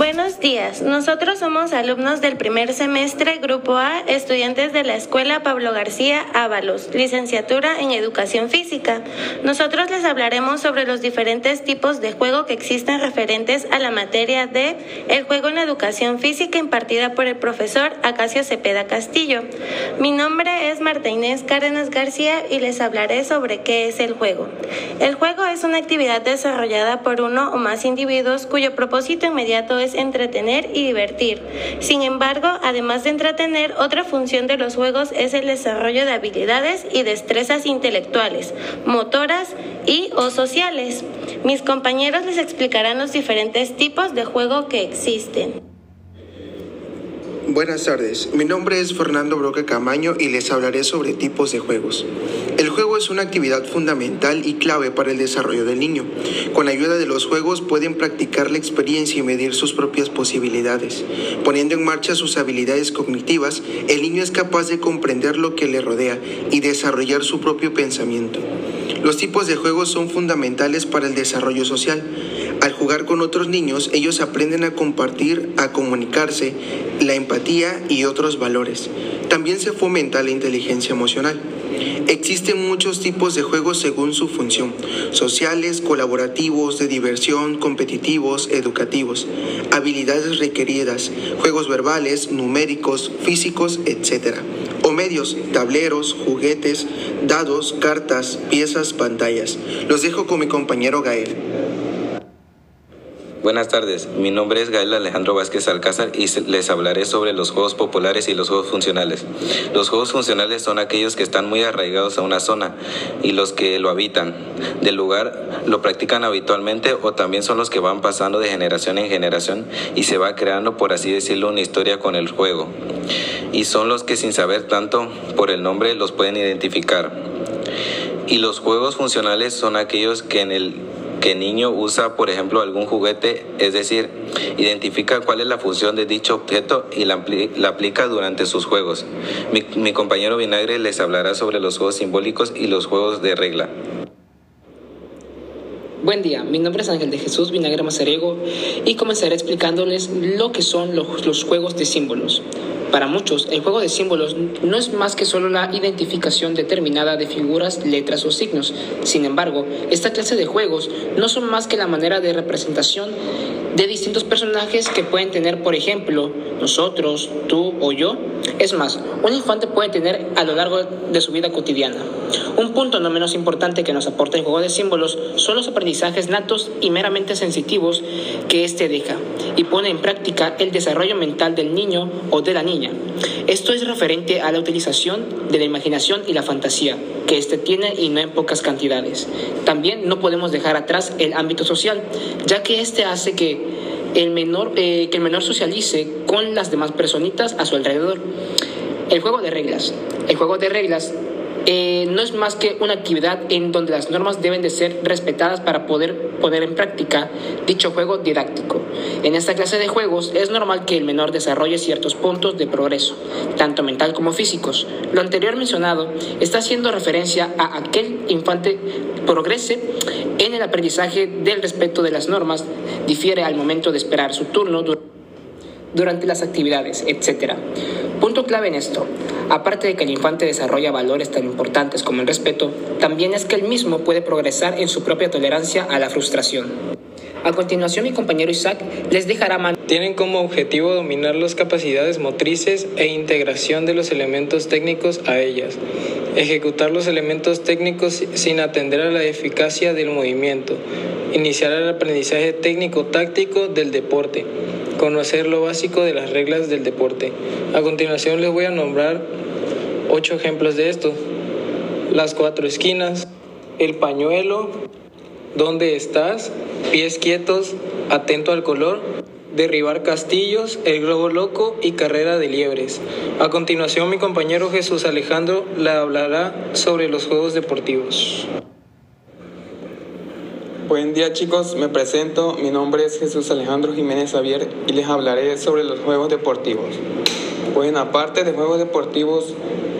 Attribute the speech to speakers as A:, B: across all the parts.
A: Buenos días, nosotros somos alumnos del primer semestre Grupo A, estudiantes de la Escuela Pablo García Ábalos, licenciatura en Educación Física. Nosotros les hablaremos sobre los diferentes tipos de juego que existen referentes a la materia de el juego en educación física impartida por el profesor Acacio Cepeda Castillo. Mi nombre es Marta Inés Cárdenas García y les hablaré sobre qué es el juego. El juego es una actividad desarrollada por uno o más individuos cuyo propósito inmediato es entretener y divertir. Sin embargo, además de entretener, otra función de los juegos es el desarrollo de habilidades y destrezas intelectuales, motoras y o sociales. Mis compañeros les explicarán los diferentes tipos de juego que existen.
B: Buenas tardes, mi nombre es Fernando Broque Camaño y les hablaré sobre tipos de juegos. El juego es una actividad fundamental y clave para el desarrollo del niño. Con ayuda de los juegos pueden practicar la experiencia y medir sus propias posibilidades. Poniendo en marcha sus habilidades cognitivas, el niño es capaz de comprender lo que le rodea y desarrollar su propio pensamiento. Los tipos de juegos son fundamentales para el desarrollo social. Al jugar con otros niños, ellos aprenden a compartir, a comunicarse, la empatía y otros valores. También se fomenta la inteligencia emocional. Existen muchos tipos de juegos según su función, sociales, colaborativos, de diversión, competitivos, educativos, habilidades requeridas, juegos verbales, numéricos, físicos, etc. O medios, tableros, juguetes, dados, cartas, piezas, pantallas. Los dejo con mi compañero Gael.
C: Buenas tardes, mi nombre es Gael Alejandro Vázquez Alcázar y les hablaré sobre los juegos populares y los juegos funcionales. Los juegos funcionales son aquellos que están muy arraigados a una zona y los que lo habitan del lugar lo practican habitualmente o también son los que van pasando de generación en generación y se va creando, por así decirlo, una historia con el juego. Y son los que sin saber tanto por el nombre los pueden identificar. Y los juegos funcionales son aquellos que en el que niño usa, por ejemplo, algún juguete, es decir, identifica cuál es la función de dicho objeto y la, aplica durante sus juegos. Mi, compañero Vinagre les hablará sobre los juegos simbólicos y los juegos de regla.
D: Buen día, mi nombre es Ángel de Jesús Vinagre Mazariego y comenzaré explicándoles lo que son los, juegos de símbolos. Para muchos, el juego de símbolos no es más que solo la identificación determinada de figuras, letras o signos. Sin embargo, esta clase de juegos no son más que la manera de representación de distintos personajes que pueden tener, por ejemplo, nosotros, tú o yo. Es más, un infante puede tener a lo largo de su vida cotidiana. Un punto no menos importante que nos aporta el juego de símbolos son los aprendizajes natos y meramente sensitivos que éste deja y pone en práctica el desarrollo mental del niño o de la niña. Esto es referente a la utilización de la imaginación y la fantasía que éste tiene y no en pocas cantidades. También no podemos dejar atrás el ámbito social, ya que éste hace que el menor, eh, que el menor socialice con las demás personitas a su alrededor. El juego de reglas. El juego de reglas eh, no es más que una actividad en donde las normas deben de ser respetadas para poder poner en práctica dicho juego didáctico. En esta clase de juegos es normal que el menor desarrolle ciertos puntos de progreso, tanto mental como físicos. Lo anterior mencionado está haciendo referencia a aquel infante progrese en el aprendizaje del respeto de las normas, difiere al momento de esperar su turno durante las actividades, etc. Punto clave en esto, aparte de que el infante desarrolla valores tan importantes como el respeto, también es que el mismo puede progresar en su propia tolerancia a la frustración. A continuación, mi compañero Isaac les dejará man
E: Tienen como objetivo dominar las capacidades motrices e integración de los elementos técnicos a ellas, ejecutar los elementos técnicos sin atender a la eficacia del movimiento, iniciar el aprendizaje técnico-táctico del deporte, conocer lo básico de las reglas del deporte. A continuación les voy a nombrar ocho ejemplos de esto. Las cuatro esquinas, el pañuelo, dónde estás, pies quietos, atento al color, derribar castillos, el globo loco y carrera de liebres. A continuación mi compañero Jesús Alejandro le hablará sobre los juegos deportivos.
F: Buen día chicos, me presento, mi nombre es Jesús Alejandro Jiménez Javier y les hablaré sobre los juegos deportivos. Pues aparte de juegos deportivos,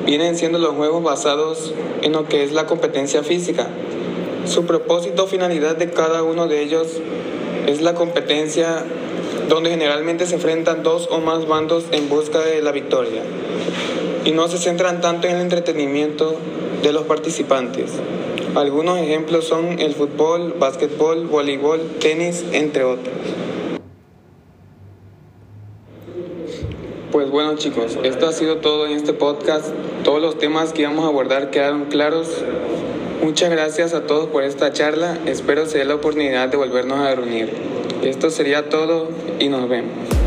F: vienen siendo los juegos basados en lo que es la competencia física. Su propósito o finalidad de cada uno de ellos es la competencia donde generalmente se enfrentan dos o más bandos en busca de la victoria y no se centran tanto en el entretenimiento de los participantes. Algunos ejemplos son el fútbol, básquetbol, voleibol, tenis, entre otros. Pues bueno chicos, esto ha sido todo en este podcast. Todos los temas que íbamos a abordar quedaron claros. Muchas gracias a todos por esta charla. Espero se dé la oportunidad de volvernos a reunir. Esto sería todo y nos vemos.